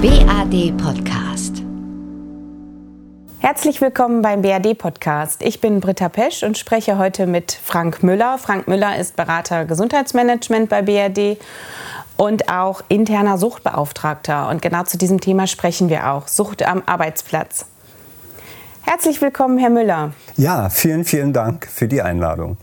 BAD Podcast. Herzlich willkommen beim BAD Podcast. Ich bin Britta Pesch und spreche heute mit Frank Müller. Frank Müller ist Berater Gesundheitsmanagement bei BAD und auch interner Suchtbeauftragter. Und genau zu diesem Thema sprechen wir auch. Sucht am Arbeitsplatz. Herzlich willkommen, Herr Müller. Ja, vielen, vielen Dank für die Einladung.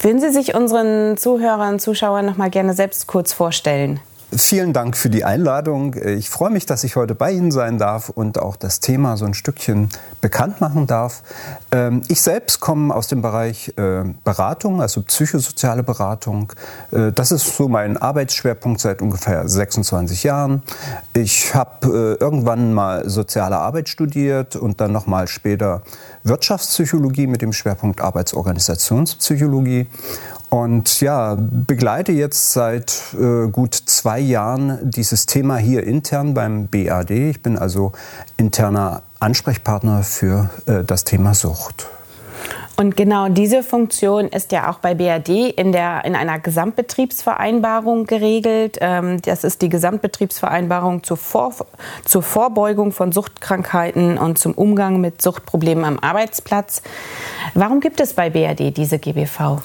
Würden Sie sich unseren Zuhörern und Zuschauern noch mal gerne selbst kurz vorstellen? Vielen Dank für die Einladung. Ich freue mich, dass ich heute bei Ihnen sein darf und auch das Thema so ein Stückchen bekannt machen darf. Ähm, ich selbst komme aus dem Bereich äh, Beratung, also psychosoziale Beratung. Äh, das ist so mein Arbeitsschwerpunkt seit ungefähr 26 Jahren. Ich habe äh, irgendwann mal soziale Arbeit studiert und dann noch mal später Wirtschaftspsychologie mit dem Schwerpunkt Arbeitsorganisationspsychologie und ja, begleite jetzt seit äh, gut zwei Jahren dieses Thema hier intern beim BAD. Ich bin also interner Ansprechpartner für äh, das Thema Sucht. Und genau diese Funktion ist ja auch bei BAD in, der, in einer Gesamtbetriebsvereinbarung geregelt. Ähm, das ist die Gesamtbetriebsvereinbarung zur, Vor, zur Vorbeugung von Suchtkrankheiten und zum Umgang mit Suchtproblemen am Arbeitsplatz. Warum gibt es bei BAD diese GBV?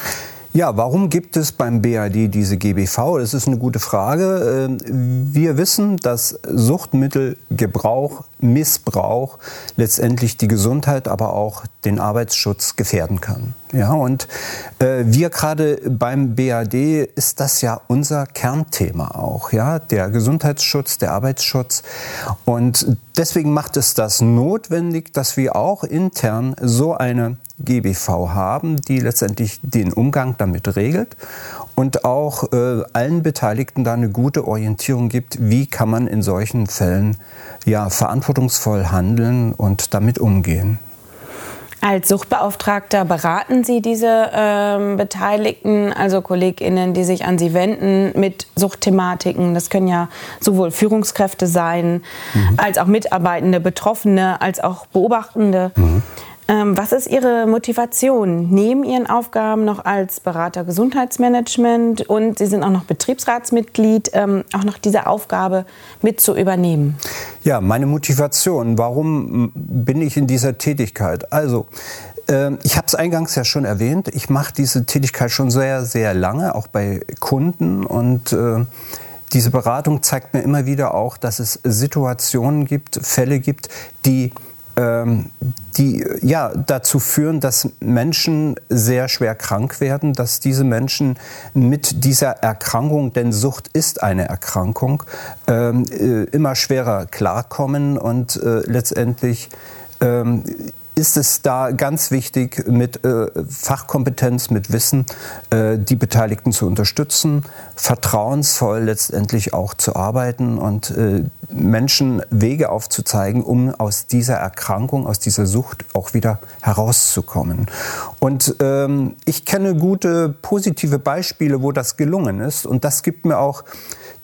Ja, warum gibt es beim BAD diese GBV? Das ist eine gute Frage. Ähm, wir wissen, dass Suchtmittelgebrauch, Missbrauch letztendlich die Gesundheit, aber auch den Arbeitsschutz gefährden kann. Ja, und äh, wir gerade beim BAD ist das ja unser Kernthema auch, ja, der Gesundheitsschutz, der Arbeitsschutz. Und deswegen macht es das notwendig, dass wir auch intern so eine GBV haben, die letztendlich den Umgang damit regelt und auch äh, allen Beteiligten da eine gute Orientierung gibt, wie kann man in solchen Fällen ja verantwortungsvoll handeln und damit umgehen. Als Suchtbeauftragter beraten Sie diese ähm, Beteiligten, also KollegInnen, die sich an Sie wenden mit Suchtthematiken. Das können ja sowohl Führungskräfte sein, mhm. als auch Mitarbeitende, Betroffene, als auch Beobachtende. Mhm. Ähm, was ist Ihre Motivation neben Ihren Aufgaben noch als Berater Gesundheitsmanagement und Sie sind auch noch Betriebsratsmitglied, ähm, auch noch diese Aufgabe mit zu übernehmen? Ja, meine Motivation, warum bin ich in dieser Tätigkeit? Also, ähm, ich habe es eingangs ja schon erwähnt, ich mache diese Tätigkeit schon sehr, sehr lange, auch bei Kunden und diese Beratung zeigt mir immer wieder auch, dass es Situationen gibt, Fälle gibt, die die ja dazu führen, dass Menschen sehr schwer krank werden, dass diese Menschen mit dieser Erkrankung, denn Sucht ist eine Erkrankung, ähm, äh, immer schwerer klarkommen und äh, letztendlich ähm, ist es da ganz wichtig, mit äh, Fachkompetenz, mit Wissen äh, die Beteiligten zu unterstützen, vertrauensvoll letztendlich auch zu arbeiten und äh, Menschen Wege aufzuzeigen, um aus dieser Erkrankung, aus dieser Sucht auch wieder herauszukommen. Und ähm, ich kenne gute positive Beispiele, wo das gelungen ist und das gibt mir auch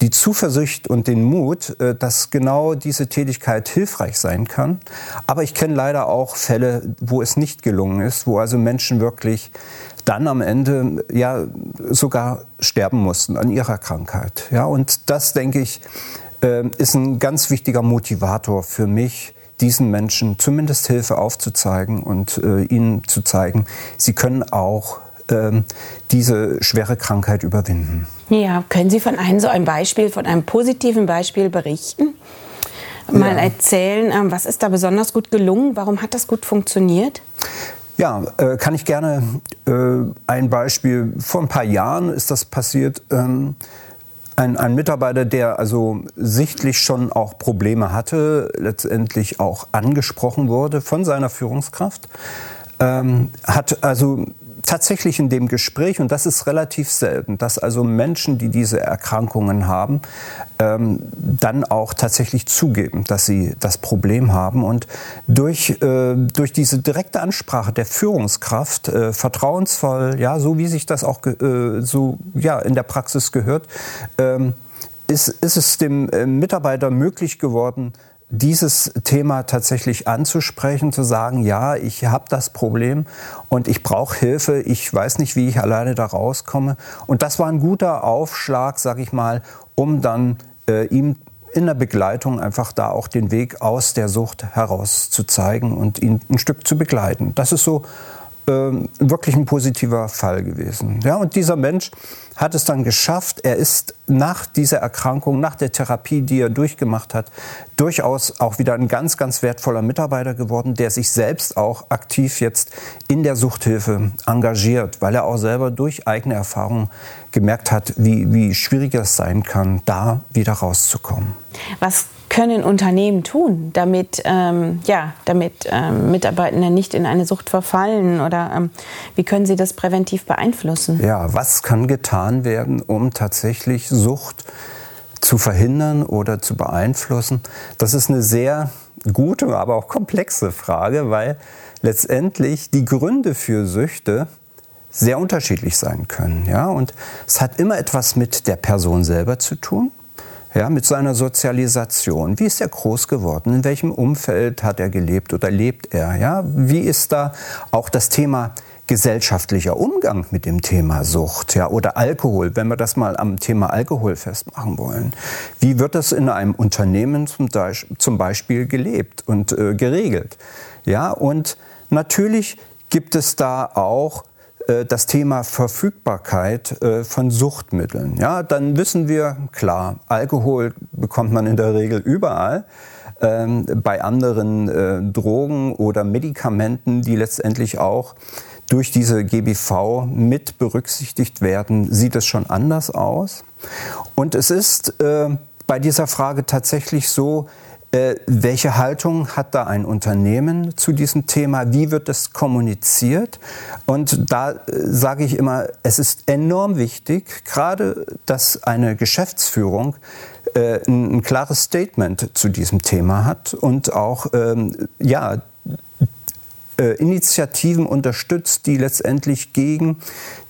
die Zuversicht und den Mut, äh, dass genau diese Tätigkeit hilfreich sein kann. Aber ich kenne leider auch Fälle, wo es nicht gelungen ist, wo also Menschen wirklich dann am Ende ja sogar sterben mussten an ihrer Krankheit. Ja, und das denke ich äh, ist ein ganz wichtiger Motivator für mich, diesen Menschen zumindest Hilfe aufzuzeigen und äh, ihnen zu zeigen, sie können auch ähm, diese schwere Krankheit überwinden. Ja, können Sie von einem so ein Beispiel, von einem positiven Beispiel berichten? Mal ja. erzählen, ähm, was ist da besonders gut gelungen? Warum hat das gut funktioniert? Ja, äh, kann ich gerne äh, ein Beispiel. Vor ein paar Jahren ist das passiert. Ähm, ein, ein, Mitarbeiter, der also sichtlich schon auch Probleme hatte, letztendlich auch angesprochen wurde von seiner Führungskraft, ähm, hat also tatsächlich in dem Gespräch, und das ist relativ selten, dass also Menschen, die diese Erkrankungen haben, ähm, dann auch tatsächlich zugeben, dass sie das Problem haben. Und durch, äh, durch diese direkte Ansprache der Führungskraft, äh, vertrauensvoll, ja, so wie sich das auch äh, so ja, in der Praxis gehört, ähm, ist, ist es dem äh, Mitarbeiter möglich geworden, dieses Thema tatsächlich anzusprechen, zu sagen, ja, ich habe das Problem und ich brauche Hilfe, ich weiß nicht, wie ich alleine da rauskomme. Und das war ein guter Aufschlag, sag ich mal, um dann äh, ihm in der Begleitung einfach da auch den Weg aus der Sucht heraus zu zeigen und ihn ein Stück zu begleiten. Das ist so ähm, wirklich ein positiver Fall gewesen. Ja, und dieser Mensch hat es dann geschafft. Er ist nach dieser Erkrankung, nach der Therapie, die er durchgemacht hat, durchaus auch wieder ein ganz, ganz wertvoller Mitarbeiter geworden, der sich selbst auch aktiv jetzt in der Suchthilfe engagiert, weil er auch selber durch eigene Erfahrungen gemerkt hat, wie, wie schwierig es sein kann, da wieder rauszukommen. Was können Unternehmen tun, damit, ähm, ja, damit ähm, Mitarbeitende nicht in eine Sucht verfallen oder ähm, wie können sie das präventiv beeinflussen? Ja, was kann getan werden, um tatsächlich Sucht zu verhindern oder zu beeinflussen? Das ist eine sehr gute, aber auch komplexe Frage, weil letztendlich die Gründe für Süchte sehr unterschiedlich sein können. Ja? Und es hat immer etwas mit der Person selber zu tun ja, mit seiner Sozialisation. Wie ist er groß geworden? In welchem Umfeld hat er gelebt oder lebt er? Ja, wie ist da auch das Thema gesellschaftlicher Umgang mit dem Thema Sucht ja, oder Alkohol, wenn wir das mal am Thema Alkohol festmachen wollen. Wie wird das in einem Unternehmen zum, Beispiel gelebt und äh, geregelt? Ja, und natürlich gibt es da auch das Thema Verfügbarkeit äh, von Suchtmitteln. Ja, dann wissen wir, klar, Alkohol bekommt man in der Regel überall. Ähm, bei anderen äh, Drogen oder Medikamenten, die letztendlich auch durch diese GBV mit berücksichtigt werden, sieht es schon anders aus. Und es ist bei dieser Frage tatsächlich so, äh, welche Haltung hat da ein Unternehmen zu diesem Thema? Wie wird es kommuniziert? Und da äh, sage ich immer, es ist enorm wichtig, gerade dass eine Geschäftsführung äh, ein, ein, klares Statement zu diesem Thema hat und auch ähm, ja, äh, Initiativen unterstützt, die letztendlich gegen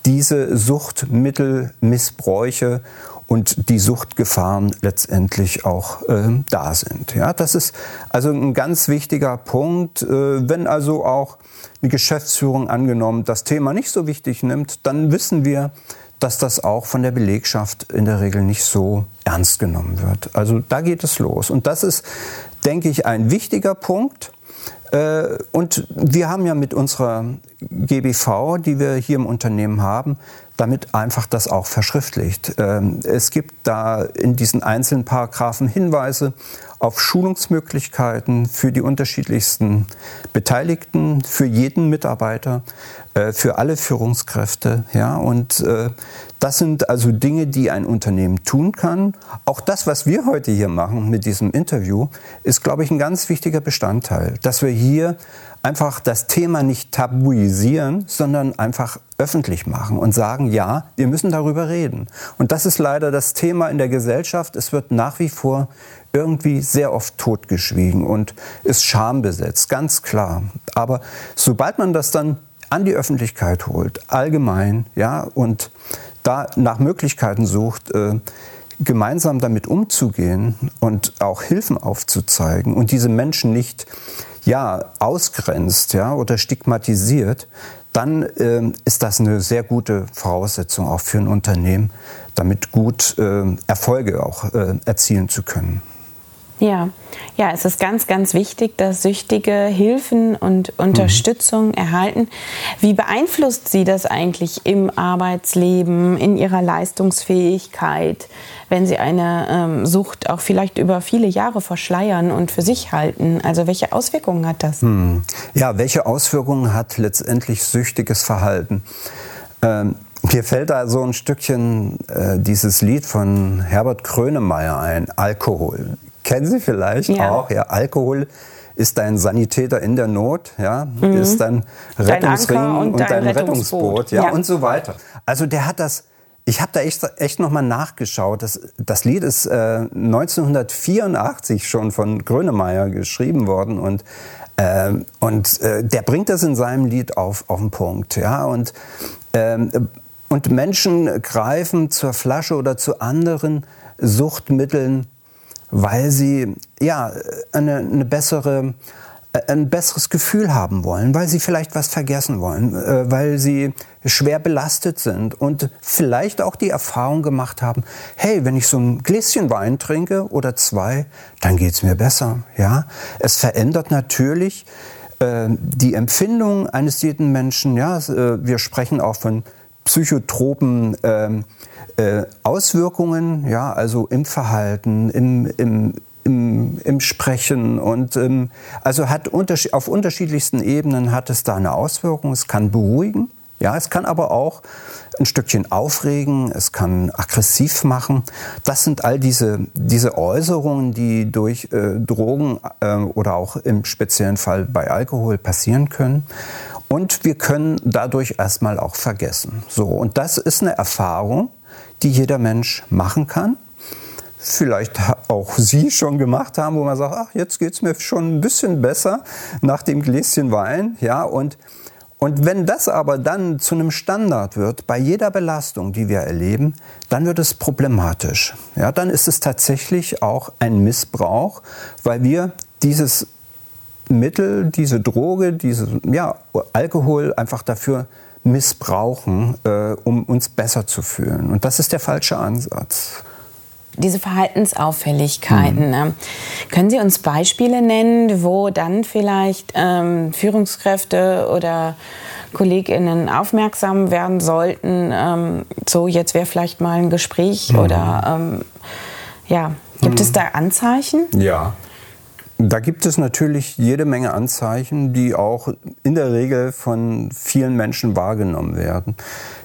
diese Suchtmittelmissbräuche und die Suchtgefahren letztendlich auch äh, da sind. Ja, das ist also ein ganz wichtiger Punkt. Äh, wenn also auch eine Geschäftsführung angenommen das Thema nicht so wichtig nimmt, dann wissen wir, dass das auch von der Belegschaft in der Regel nicht so ernst genommen wird. Also da geht es los. Und das ist, denke ich, ein wichtiger Punkt. Äh, und wir haben ja mit unserer GBV, die wir hier im Unternehmen haben, damit einfach das auch verschriftlicht. Ähm, es gibt da in diesen einzelnen Paragraphen Hinweise auf Schulungsmöglichkeiten für die unterschiedlichsten Beteiligten, für jeden Mitarbeiter, äh, für alle Führungskräfte. Ja, und äh, das sind also Dinge, die ein Unternehmen tun kann. Auch das, was wir heute hier machen mit diesem Interview, ist, glaube ich, ein ganz wichtiger Bestandteil, dass wir hier einfach das Thema nicht tabuisieren, sondern einfach öffentlich machen und sagen, ja, wir müssen darüber reden. Und das ist leider das Thema in der Gesellschaft. Es wird nach wie vor irgendwie sehr oft totgeschwiegen und ist schambesetzt, ganz klar. Aber sobald man das dann an die Öffentlichkeit holt, allgemein, ja, und da nach Möglichkeiten sucht, äh, gemeinsam damit umzugehen und auch Hilfen aufzuzeigen und diese Menschen nicht ja, ausgrenzt ja, oder stigmatisiert, dann äh, ist das eine sehr gute Voraussetzung auch für ein Unternehmen, damit gut äh, Erfolge auch äh, erzielen zu können. Ja, ja, es ist ganz, ganz wichtig, dass Süchtige Hilfen und Unterstützung mhm. erhalten. Wie beeinflusst Sie das eigentlich im Arbeitsleben, in Ihrer Leistungsfähigkeit, wenn Sie eine ähm, Sucht auch vielleicht über viele Jahre verschleiern und für sich halten? Also welche Auswirkungen hat das? Mhm. Ja, welche Auswirkungen hat letztendlich süchtiges Verhalten? Ähm, mir fällt da so ein Stückchen äh, dieses Lied von Herbert Grönemeyer ein, Alkohol kennen Sie vielleicht ja. auch. Ja, Alkohol ist dein Sanitäter in der Not, ja, mhm. ist dein Rettungsring dein und, und, dein, dein Rettungsboot, Rettungsboot ja, ja, und so weiter. Also der hat das. Ich habe da echt, echt nochmal nachgeschaut. Das, das Lied ist äh, 1984 schon von Grönemeyer geschrieben worden und äh, und äh, der bringt das in seinem Lied auf, auf den Punkt. Ja? Und, ähm, und Menschen greifen zur Flasche oder zu anderen Suchtmitteln weil sie ja eine, eine bessere ein besseres Gefühl haben wollen, weil sie vielleicht was vergessen wollen, äh, weil sie schwer belastet sind und vielleicht auch die Erfahrung gemacht haben, hey, wenn ich so ein Gläschen Wein trinke oder zwei, dann geht's mir besser. Ja, es verändert natürlich äh, die Empfindung eines jeden Menschen. Ja, äh, wir sprechen auch von psychotropen ähm, äh, Auswirkungen, ja, also im Verhalten, im, im im, im Sprechen und ähm, also hat unterschied auf unterschiedlichsten Ebenen hat es da eine Auswirkung. Es kann beruhigen, ja, es kann aber auch ein Stückchen aufregen, es kann aggressiv machen. Das sind all diese, diese Äußerungen, die durch äh, Drogen äh, oder auch im speziellen Fall bei Alkohol passieren können. Und wir können dadurch erstmal auch vergessen. So, und das ist eine Erfahrung, die jeder Mensch machen kann vielleicht auch Sie schon gemacht haben, wo man sagt, ach, jetzt geht es mir schon ein bisschen besser nach dem Gläschen Wein, ja, und und wenn das aber dann zu einem Standard wird, bei jeder Belastung, die wir erleben, dann wird es problematisch. Ja, dann ist es tatsächlich auch ein Missbrauch, weil wir dieses Mittel, diese Droge, diese ja, Alkohol einfach dafür missbrauchen, äh, um uns besser zu fühlen. Und das ist der falsche Ansatz diese Verhaltensauffälligkeiten. Mhm. Können Sie uns Beispiele nennen, wo dann vielleicht ähm, Führungskräfte oder KollegInnen aufmerksam werden sollten? Ähm, so, jetzt wäre vielleicht mal ein Gespräch mhm. oder ähm, ja, gibt mhm. es da Anzeichen? Ja. Da gibt es natürlich jede Menge Anzeichen, die auch in der Regel von vielen Menschen wahrgenommen werden.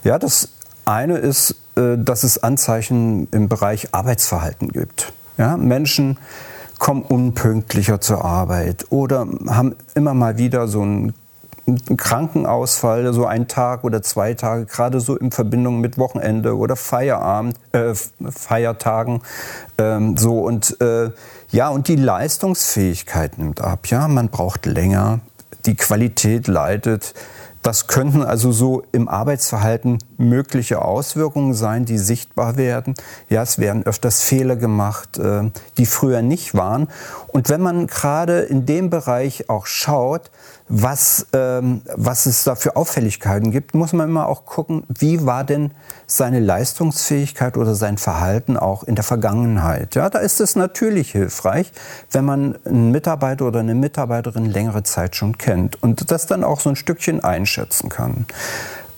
Ja, das eine ist, äh, dass es Anzeichen im Bereich Arbeitsverhalten gibt. Ja, Menschen kommen unpünktlicher zur Arbeit oder haben immer mal wieder so einen Krankenausfall, so ein Tag oder zwei Tage, gerade so in Verbindung mit Wochenende oder Feierabend, äh, Feiertagen, ähm, so und äh, ja und die Leistungsfähigkeit nimmt ab. Ja, man braucht länger, die Qualität leidet. Das könnten also so im Arbeitsverhalten mögliche Auswirkungen sein, die sichtbar werden. Ja, es werden öfters Fehler gemacht, äh, die früher nicht waren. Und wenn man gerade in dem Bereich auch schaut, was, ähm, was es da für Auffälligkeiten gibt, muss man immer auch gucken, wie war denn seine Leistungsfähigkeit oder sein Verhalten auch in der Vergangenheit. Ja, da ist es natürlich hilfreich, wenn man einen Mitarbeiter oder eine Mitarbeiterin längere Zeit schon kennt und das dann auch so ein Stückchen einschätzen kann.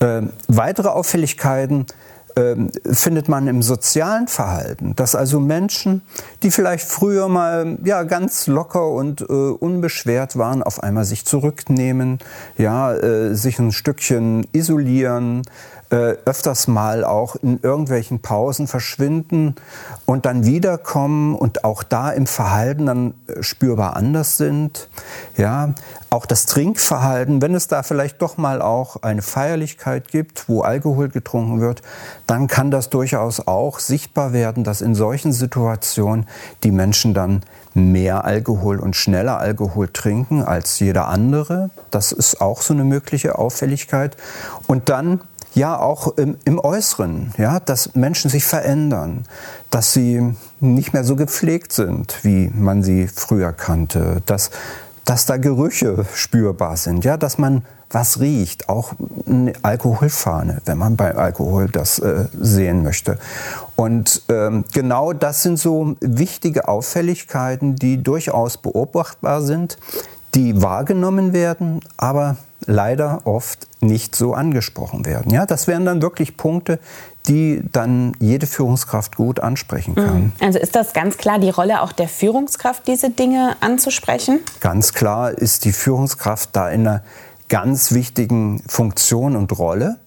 Ähm, weitere Auffälligkeiten findet man im sozialen Verhalten, dass also Menschen, die vielleicht früher mal ja ganz locker und äh, unbeschwert waren, auf einmal sich zurücknehmen, ja, äh, sich ein Stückchen isolieren, äh, öfters mal auch in irgendwelchen Pausen verschwinden und dann wiederkommen und auch da im Verhalten dann äh, spürbar anders sind. Ja, auch das Trinkverhalten, wenn es da vielleicht doch mal auch eine Feierlichkeit gibt, wo Alkohol getrunken wird, dann kann das durchaus auch sichtbar werden, dass in solchen Situationen die Menschen dann mehr Alkohol und schneller Alkohol trinken als jeder andere. Das ist auch so eine mögliche Auffälligkeit. Und dann ja auch im, im, Äußeren, ja, dass Menschen sich verändern, dass sie nicht mehr so gepflegt sind, wie man sie früher kannte, dass, dass da Gerüche spürbar sind, ja, dass man was riecht, auch eine Alkoholfahne, wenn man bei Alkohol das äh, sehen möchte. Und ähm, genau das sind so wichtige Auffälligkeiten, die durchaus beobachtbar sind, die wahrgenommen werden, aber leider oft nicht so angesprochen werden. Ja, das wären dann wirklich Punkte, die dann jede Führungskraft gut ansprechen kann. Mhm. Also ist das ganz klar die Rolle auch der Führungskraft, diese Dinge anzusprechen? Ganz klar ist die Führungskraft da in einer ganz wichtigen Funktion und Rolle.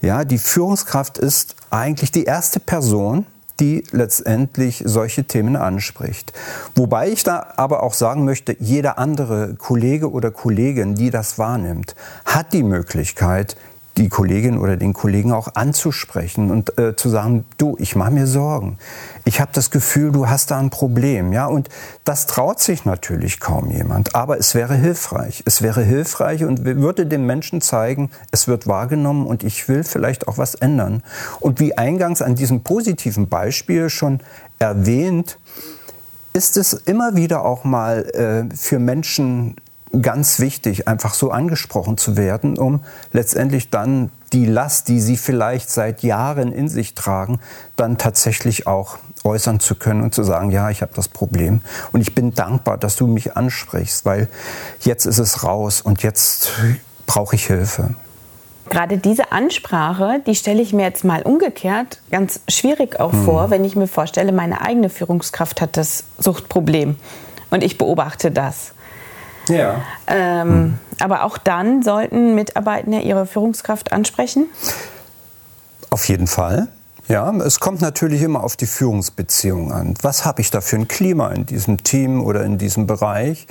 Ja, die Führungskraft ist eigentlich die erste Person, die letztendlich solche Themen anspricht. Wobei ich da aber auch sagen möchte, jeder andere Kollege oder Kollegin, die das wahrnimmt, hat die Möglichkeit, die Kollegin oder den Kollegen auch anzusprechen und äh, zu sagen, du, ich mache mir Sorgen. Ich habe das Gefühl, du hast da ein Problem, ja? Und das traut sich natürlich kaum jemand, aber es wäre hilfreich. Es wäre hilfreich und würde dem Menschen zeigen, es wird wahrgenommen und ich will vielleicht auch was ändern. Und wie eingangs an diesem positiven Beispiel schon erwähnt, ist es immer wieder auch mal äh, für Menschen ganz wichtig, einfach so angesprochen zu werden, um letztendlich dann die Last, die sie vielleicht seit Jahren in sich tragen, dann tatsächlich auch äußern zu können und zu sagen, ja, ich habe das Problem und ich bin dankbar, dass du mich ansprichst, weil jetzt ist es raus und jetzt brauche ich Hilfe. Gerade diese Ansprache, die stelle ich mir jetzt mal umgekehrt ganz schwierig auch hm. vor, wenn ich mir vorstelle, meine eigene Führungskraft hat das Suchtproblem und ich beobachte das. Ja. Ähm, hm. Aber auch dann sollten Mitarbeitende ihre Führungskraft ansprechen? Auf jeden Fall. Ja, es kommt natürlich immer auf die Führungsbeziehung an. Was habe ich da für ein Klima in diesem Team oder in diesem Bereich?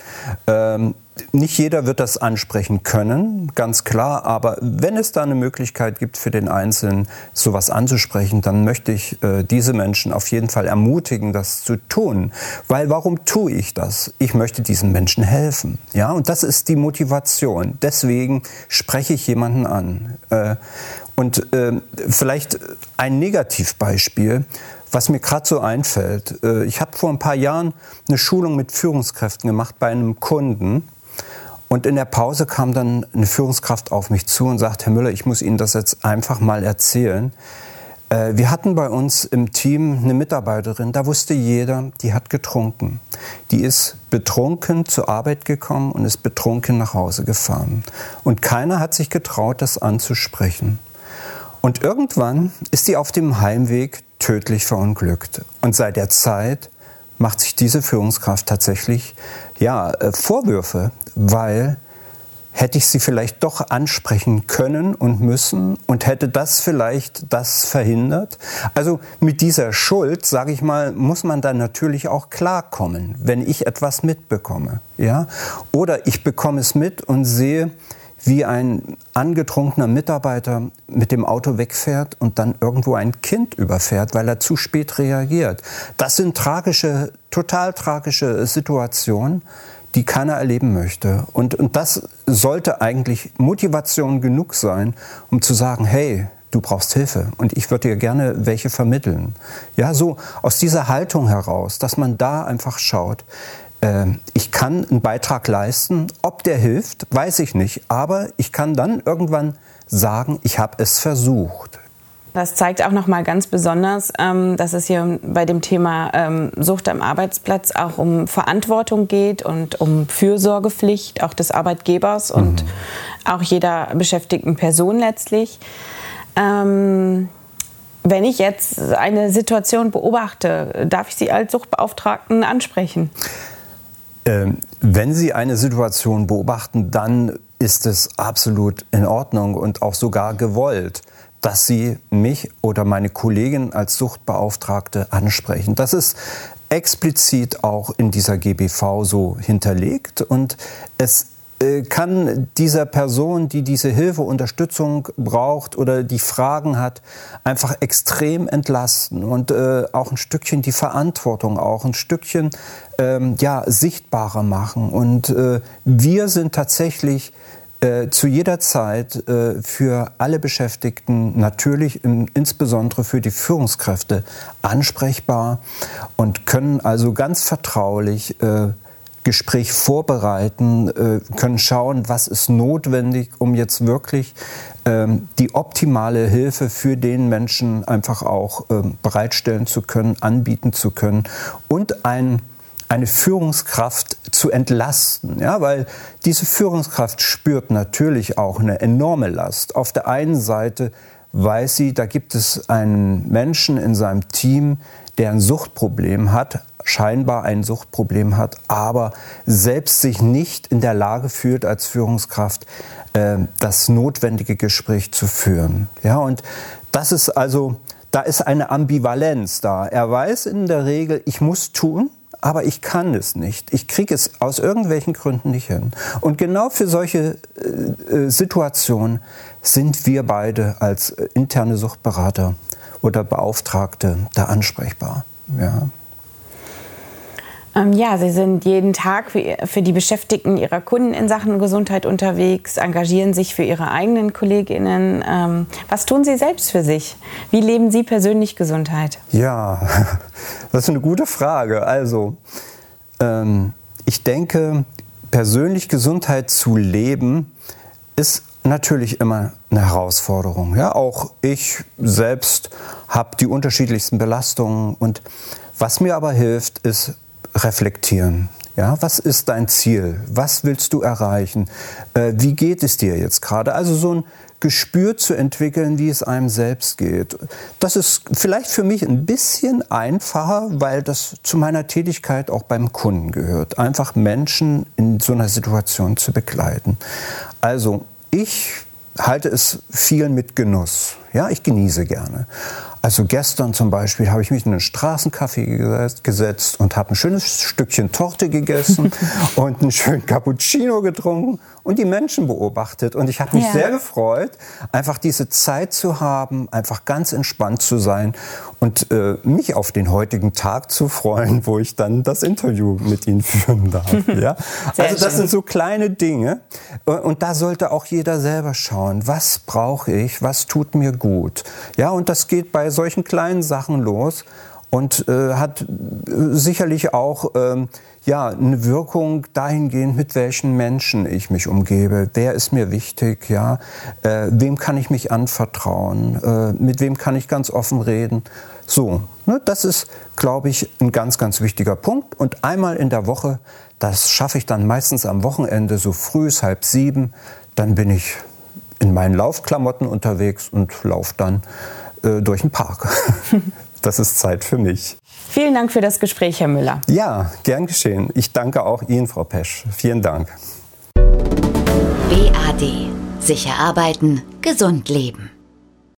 Ähm, nicht jeder wird das ansprechen können, ganz klar, aber wenn es da eine Möglichkeit gibt für den Einzelnen, sowas anzusprechen, dann möchte ich äh, diese Menschen auf jeden Fall ermutigen, das zu tun. Weil warum tue ich das? Ich möchte diesen Menschen helfen. Ja, und das ist die Motivation. Deswegen spreche ich jemanden an. Äh, und äh, vielleicht ein Negativbeispiel was mir gerade so einfällt. Äh, ich habe vor ein paar Jahren eine Schulung mit Führungskräften gemacht bei einem Kunden. Und in der Pause kam dann eine Führungskraft auf mich zu und sagte, Herr Müller, ich muss Ihnen das jetzt einfach mal erzählen. Äh, wir hatten bei uns im Team eine Mitarbeiterin, da wusste jeder, die hat getrunken. Die ist betrunken zur Arbeit gekommen und ist betrunken nach Hause gefahren. Und keiner hat sich getraut, das anzusprechen. Und irgendwann ist sie auf dem Heimweg tödlich verunglückt. Und seit der Zeit macht sich diese Führungskraft tatsächlich ja, äh, Vorwürfe, weil hätte ich sie vielleicht doch ansprechen können und müssen und hätte das vielleicht das verhindert. Also mit dieser Schuld, sage ich mal, muss man dann natürlich auch klarkommen, wenn ich etwas mitbekomme, ja? Oder ich bekomme es mit und sehe, wie ein angetrunkener Mitarbeiter mit dem Auto wegfährt und dann irgendwo ein Kind überfährt, weil er zu spät reagiert. Das sind tragische, total tragische Situationen, die keiner erleben möchte. Und, und das sollte eigentlich Motivation genug sein, um zu sagen, hey, du brauchst Hilfe und ich würde dir gerne welche vermitteln. Ja, so aus dieser Haltung heraus, dass man da einfach schaut, ich kann einen Beitrag leisten. Ob der hilft, weiß ich nicht. Aber ich kann dann irgendwann sagen, ich habe es versucht. Das zeigt auch noch mal ganz besonders, ähm, dass es hier bei dem Thema ähm, Sucht am Arbeitsplatz auch um Verantwortung geht und um Fürsorgepflicht auch des Arbeitgebers mhm. und auch jeder beschäftigten Person letztlich. wenn ich jetzt eine Situation beobachte, darf ich Sie als Suchtbeauftragten ansprechen? Ähm, wenn Sie eine Situation beobachten, dann ist es absolut in Ordnung und auch sogar gewollt, dass Sie mich oder meine Kollegin als Suchtbeauftragte ansprechen. Das ist explizit auch in dieser GBV so hinterlegt und es äh, kann dieser Person, die diese Hilfe, Unterstützung braucht oder die Fragen hat, einfach extrem entlasten und äh, auch ein Stückchen die Verantwortung auch ein Stückchen ähm, ja sichtbarer machen. Und äh, wir sind tatsächlich äh, zu jeder Zeit äh, für alle Beschäftigten, natürlich im, insbesondere für die Führungskräfte, ansprechbar und können also ganz vertraulich äh, Gespräch vorbereiten, äh, können schauen, was ist notwendig, um jetzt wirklich ähm, die optimale Hilfe für den Menschen einfach auch ähm, bereitstellen zu können, anbieten zu können und ein eine Führungskraft zu entlasten, ja, weil diese Führungskraft spürt natürlich auch eine enorme Last. Auf der einen Seite weiß sie, da gibt es einen Menschen in seinem Team, der ein Suchtproblem hat, scheinbar ein Suchtproblem hat, aber selbst sich nicht in der Lage fühlt, als Führungskraft äh, das notwendige Gespräch zu führen. Ja, und das ist also, da ist eine Ambivalenz da. Er weiß in der Regel, ich muss tun, aber ich kann es nicht. Ich kriege es aus irgendwelchen Gründen nicht hin. Und genau für solche äh, äh Situationen sind wir beide als äh, interne Suchtberater oder Beauftragte da ansprechbar. Ja. Ähm, ja, Sie sind jeden Tag für, die Beschäftigten Ihrer Kunden in Sachen Gesundheit unterwegs, engagieren sich für Ihre eigenen Kolleginnen. Ähm, was tun Sie selbst für sich? Wie leben Sie persönlich Gesundheit? Ja, das ist eine gute Frage. Also, ähm, ich denke, persönlich Gesundheit zu leben, ist natürlich immer eine Herausforderung. Ja, auch ich selbst habe die unterschiedlichsten Belastungen und was mir aber hilft, ist reflektieren. Ja, was ist dein Ziel? Was willst du erreichen? Äh, wie geht es dir jetzt gerade? Also so ein Gespür zu entwickeln, wie es einem selbst geht. Das ist vielleicht für mich ein bisschen einfacher, weil das zu meiner Tätigkeit auch beim Kunden gehört. Einfach Menschen in so einer Situation zu begleiten. Also ich halte es viel mit Genuss. Ja, ich genieße gerne. Also gestern zum Beispiel habe ich mich in einen Straßencafé gesetzt und habe ein schönes Stückchen Torte gegessen und einen schönen Cappuccino getrunken und die Menschen beobachtet. Und ich habe mich ja. sehr gefreut, einfach diese Zeit zu haben, einfach ganz entspannt zu sein und äh, mich auf den heutigen Tag zu freuen, wo ich dann das Interview mit Ihnen führen darf. ja? Also das sind so kleine Dinge. Und da sollte auch jeder selber schauen, was brauche ich, was tut mir gut. Ja, und das geht bei solchen kleinen Sachen los und äh, hat sicherlich auch ähm, ja, eine Wirkung dahingehend, mit welchen Menschen ich mich umgebe. Wer ist mir wichtig? Ja? Äh, wem kann ich mich anvertrauen? Äh, mit wem kann ich ganz offen reden? So, ne, das ist, glaube ich, ein ganz, ganz wichtiger Punkt. Und einmal in der Woche, das schaffe ich dann meistens am Wochenende, so früh, halb sieben, dann bin ich in meinen Laufklamotten unterwegs und laufe dann äh, durch den Park. das ist Zeit für mich. Vielen Dank für das Gespräch, Herr Müller. Ja, gern geschehen. Ich danke auch Ihnen, Frau Pesch. Vielen Dank. BAD. Sicher arbeiten, gesund leben.